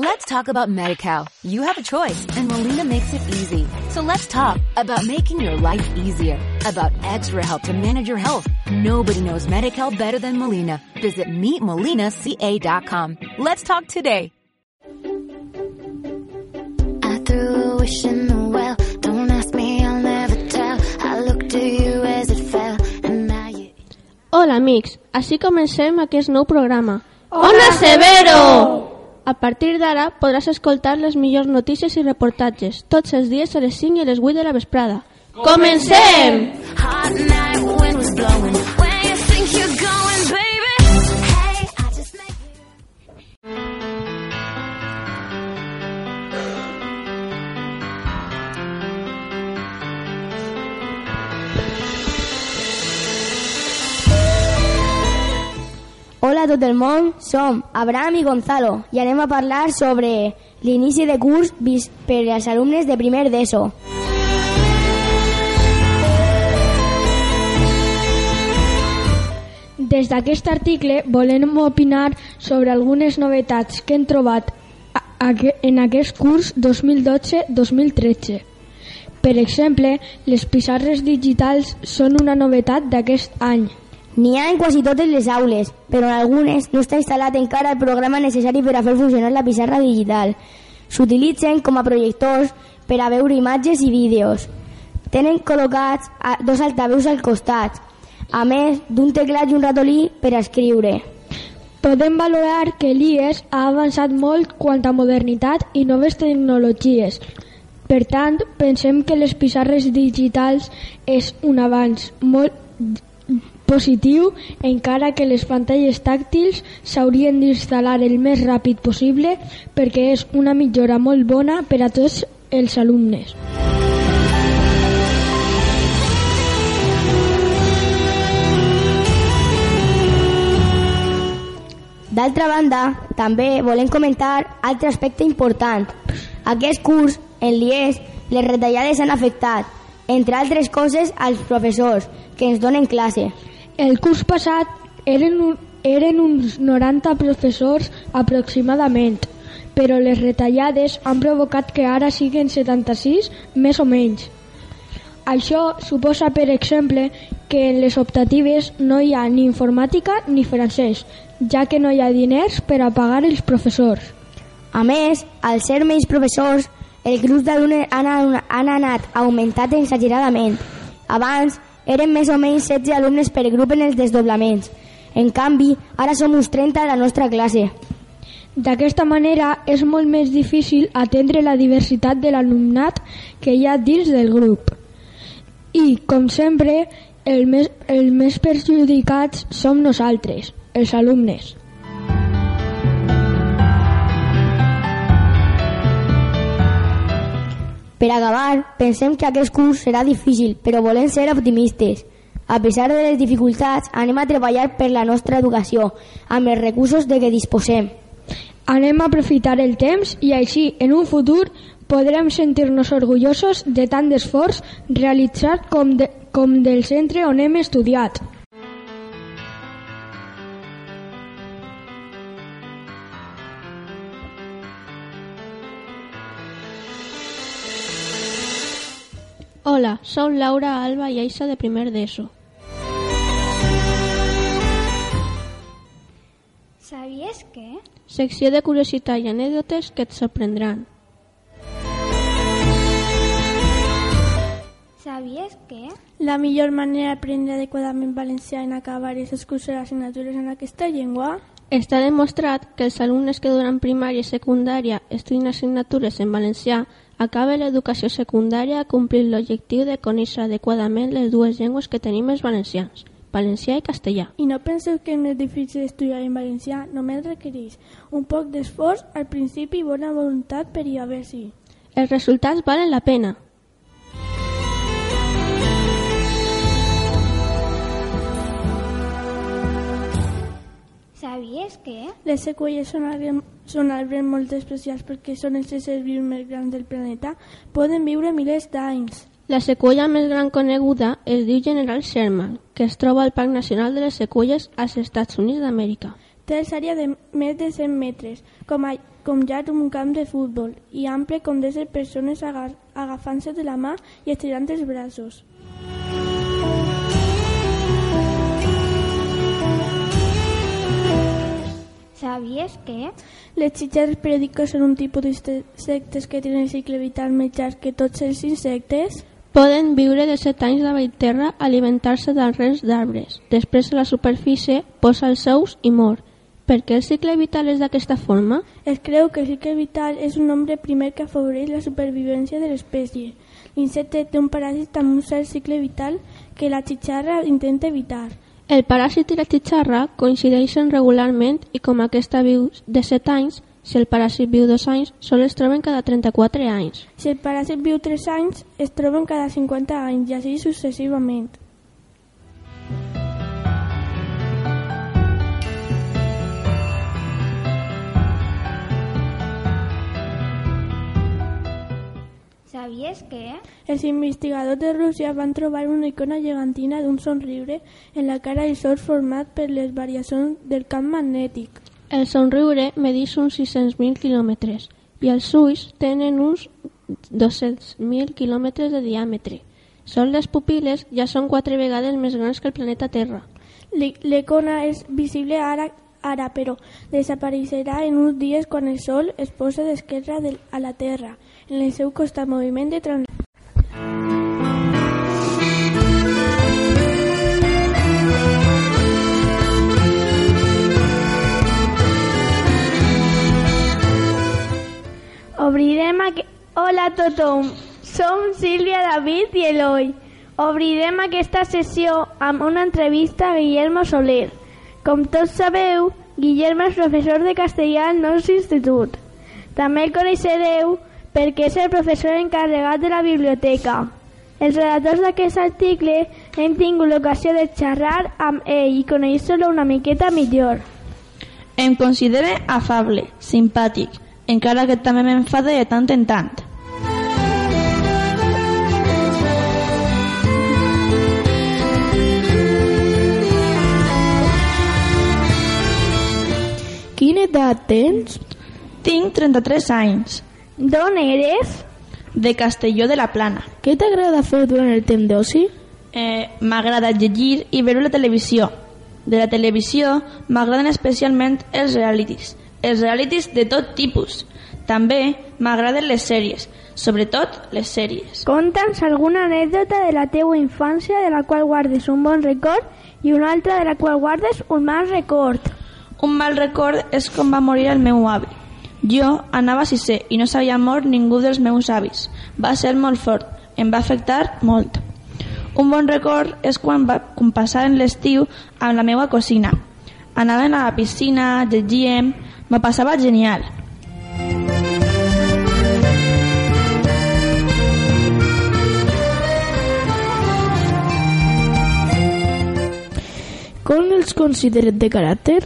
Let's talk about MediCal. You have a choice and Molina makes it easy. So let's talk about making your life easier, about extra help to manage your health. Nobody knows MediCal better than Molina. Visit meetmolinaca.com. Let's talk today. I threw a wish in the well. Don't ask me, I'll never tell. I looked to you as it fell, and now you. Hola, amics. Així comencem aquest nou programa. Ona Severo! A partir d'ara podràs escoltar les millors notícies i reportatges tots els dies a les 5 i a les 8 de la vesprada. Comencem! Blowing. Hola a tot el món, som Abraham i Gonzalo i anem a parlar sobre l'inici de curs per als alumnes de primer d'ESO. Des d'aquest article volem opinar sobre algunes novetats que hem trobat en aquest curs 2012-2013. Per exemple, les pissarres digitals són una novetat d'aquest any. N'hi ha en quasi totes les aules, però en algunes no està instal·lat encara el programa necessari per a fer funcionar la pissarra digital. S'utilitzen com a projectors per a veure imatges i vídeos. Tenen col·locats dos altaveus al costat, a més d'un teclat i un ratolí per a escriure. Podem valorar que l'IES ha avançat molt quant a modernitat i noves tecnologies. Per tant, pensem que les pissarres digitals és un avanç molt positiu, encara que les pantalles tàctils s'haurien d'instal·lar el més ràpid possible perquè és una millora molt bona per a tots els alumnes. D'altra banda, també volem comentar altre aspecte important. Aquest curs, en l'IES, les retallades han afectat, entre altres coses, als professors que ens donen classe. El curs passat eren, un, eren uns 90 professors aproximadament, però les retallades han provocat que ara siguin 76 més o menys. Això suposa, per exemple, que en les optatives no hi ha ni informàtica ni francès, ja que no hi ha diners per a pagar els professors. A més, al ser menys professors, el grup d'alumnes han, han anat augmentat exageradament. Abans eren més o menys 16 alumnes per grup en els desdoblaments. En canvi, ara som uns 30 a la nostra classe. D'aquesta manera és molt més difícil atendre la diversitat de l'alumnat que hi ha dins del grup. I, com sempre, el més, el més perjudicats som nosaltres, els alumnes. Per acabar, pensem que aquest curs serà difícil, però volem ser optimistes. A pesar de les dificultats, anem a treballar per la nostra educació, amb els recursos de què disposem. Anem a aprofitar el temps i així, en un futur, podrem sentir-nos orgullosos de tant d'esforç realitzat com, de, com del centre on hem estudiat. Hola, som Laura, Alba i Aixa de primer d'ESO. ¿Sabías que? Secció de curiositat i anècdotes que et sorprendran. ¿Sabías que? La millor manera d'aprendre adequadament valencià en acabar és escursar assignatures en aquesta llengua? Està demostrat que els alumnes que durant primària i secundària estudien assignatures en valencià acaben l'educació secundària complint l'objectiu de conèixer adequadament les dues llengües que tenim els valencians, valencià i castellà. I no penseu que és més difícil estudiar en valencià? Només requereix un poc d'esforç al principi i bona voluntat per i a veure si. Els resultats valen la pena. ¿Sabías que? Les seqüelles són, arbres, són arbres molt especials perquè són els éssers vius més grans del planeta. Poden viure milers d'anys. La sequoia més gran coneguda es diu General Sherman, que es troba al Parc Nacional de les Sequoies als Estats Units d'Amèrica. Té alçària de més de 100 metres, com, a, com ja un camp de futbol, i ample com de ser persones aga, agafant-se de la mà i estirant els braços. ¿Sabías que? Les xitxarres periòdiques són un tipus d'insectes que tenen el cicle vital més llarg que tots els insectes. Poden viure de 7 anys davall terra alimentar-se d'arrels d'arbres. Després a la superfície posa els ous i mor. Per què el cicle vital és d'aquesta forma? Es creu que el cicle vital és un nombre primer que afavoreix la supervivència de l'espècie. L'insecte té un paràsit amb un cert cicle vital que la xitxarra intenta evitar. El paràsit i la xitxarra coincideixen regularment i com aquesta viu de 7 anys, si el paràsit viu 2 anys, sols es troben cada 34 anys. Si el paràsit viu 3 anys, es troben cada 50 anys i així successivament. ¿Sabías que? Els investigadors de Rússia van trobar una icona gegantina d'un somriure en la cara del sol format per les variacions del camp magnètic. El somriure medeix uns 600.000 quilòmetres i els ulls tenen uns 200.000 quilòmetres de diàmetre. Són les pupil·les ja són quatre vegades més grans que el planeta Terra. L'icona és visible ara, ara, però desapareixerà en uns dies quan el Sol es posa d'esquerra a la Terra, en el seu costat moviment de trans... Obrirem aqu... Hola a tothom, som Sílvia, David i Eloi. Obrirem aquesta sessió amb una entrevista a Guillermo Soler. Com tots sabeu, Guillermo és professor de castellà al nostre institut. També el coneixereu perquè és el professor encarregat de la biblioteca. Els redactors d'aquest article hem tingut l'ocasió de xerrar amb ell i conèixer-lo una miqueta millor. Em considere afable, simpàtic, encara que també m'enfade de tant en tant. Quina edat tens? Tinc 33 anys, D'on eres? de Castelló de la Plana. Què t'agrada fer durant el temps d'oci? Eh, m'agrada llegir i veure la televisió. De la televisió m'agraden especialment els realities, els realities de tot tipus. També m'agraden les sèries, sobretot les sèries. Conta'ns alguna anècdota de la teua infància de la qual guardes un bon record i una altra de la qual guardes un mal record. Un mal record és com va morir el meu avi. Jo anava a sisè i no s'havia mort ningú dels meus avis. Va ser molt fort, em va afectar molt. Un bon record és quan, va, quan passàvem l'estiu amb la meva cosina. Anàvem a la piscina, llegíem, me passava genial. Com els consideres de caràcter?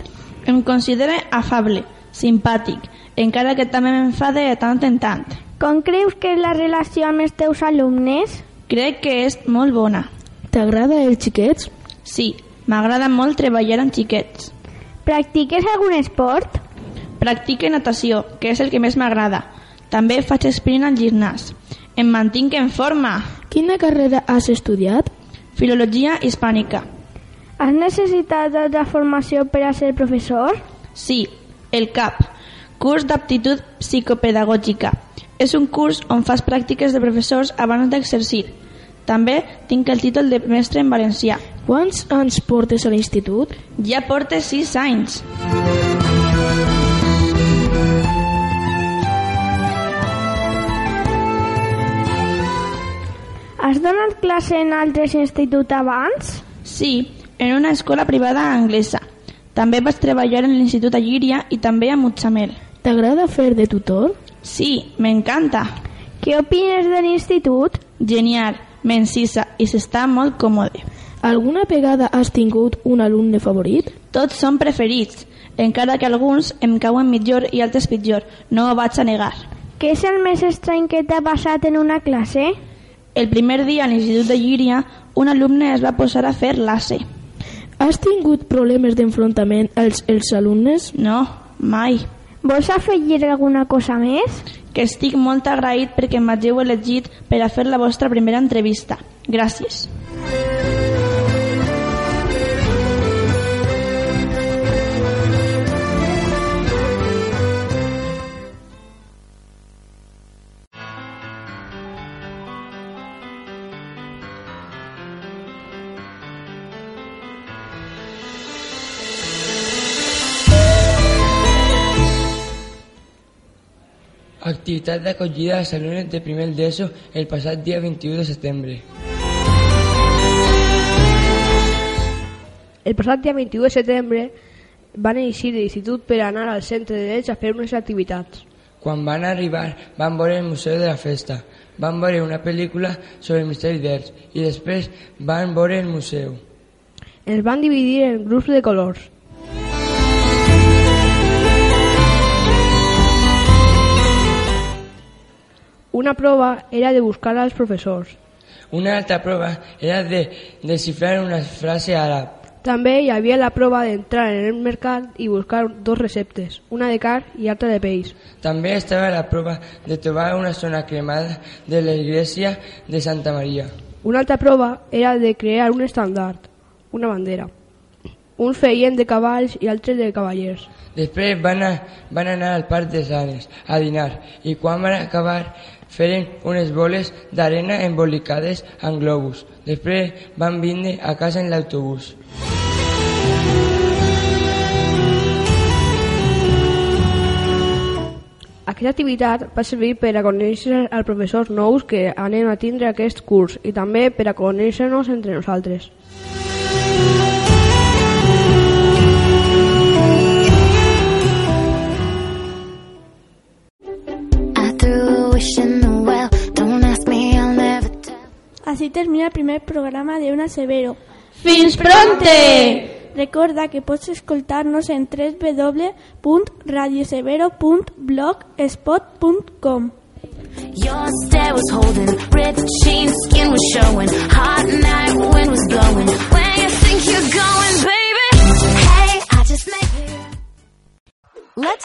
Em considere afable, simpàtic, encara que també m'enfade de tant en tant. Com creus que és la relació amb els teus alumnes? Crec que és molt bona. T'agrada els xiquets? Sí, m'agrada molt treballar amb xiquets. Practiques algun esport? Practique natació, que és el que més m'agrada. També faig sprint al gimnàs. Em mantinc en forma. Quina carrera has estudiat? Filologia hispànica. Has necessitat altra formació per a ser professor? Sí, el CAP, curs d'aptitud psicopedagògica. És un curs on fas pràctiques de professors abans d'exercir. També tinc el títol de mestre en valencià. Quants anys portes a l'institut? Ja porte 6 anys. Has donat classe en altres instituts abans? Sí, en una escola privada anglesa. També vaig treballar en l'Institut a Llíria i també a Mutxamel. T'agrada fer de tutor? Sí, m'encanta. Què opines de l'institut? Genial, m'encisa i s'està molt còmode. Alguna vegada has tingut un alumne favorit? Tots són preferits, encara que alguns em cauen millor i altres pitjor, no ho vaig a negar. Què és el més estrany que t'ha passat en una classe? El primer dia a l'Institut de Llíria, un alumne es va posar a fer l'ACE. Has tingut problemes d'enfrontament als els alumnes? No, mai. Vols afegir alguna cosa més? Que estic molt agraït perquè m'hàgiu elegit per a fer la vostra primera entrevista. Gràcies. Activitat d'acollida als alumnes de primer d'ESO el passat dia 21 de setembre. El passat dia 21 de setembre van eixir de l'institut per anar al centre de drets a fer unes activitats. Quan van arribar van veure el Museu de la Festa, van veure una pel·lícula sobre el misteri d'Els i després van veure el museu. Ens van dividir en grups de colors. Una prova era de buscar als professors. Una altra prova era de descifrar una frase àrab. També hi havia la prova d'entrar en el mercat i buscar dos receptes, una de car i altra de peix. També estava la prova de trobar una zona cremada de l'església de Santa Maria. Una altra prova era de crear un estandard, una bandera. Uns feien de cavalls i altres de cavallers. Després van, a, van anar al Parc de Sanes a dinar i quan van acabar feren unes boles d'arena embolicades amb globus. Després van vindre a casa en l'autobús. Aquesta activitat va servir per a conèixer als professors nous que anem a tindre aquest curs i també per a conèixer-nos entre nosaltres. I termina el primer programa de Una Severo. Fins pronte! Recorda que pots escoltar-nos en www.radiosevero.blogspot.com Your stare was holding, ripped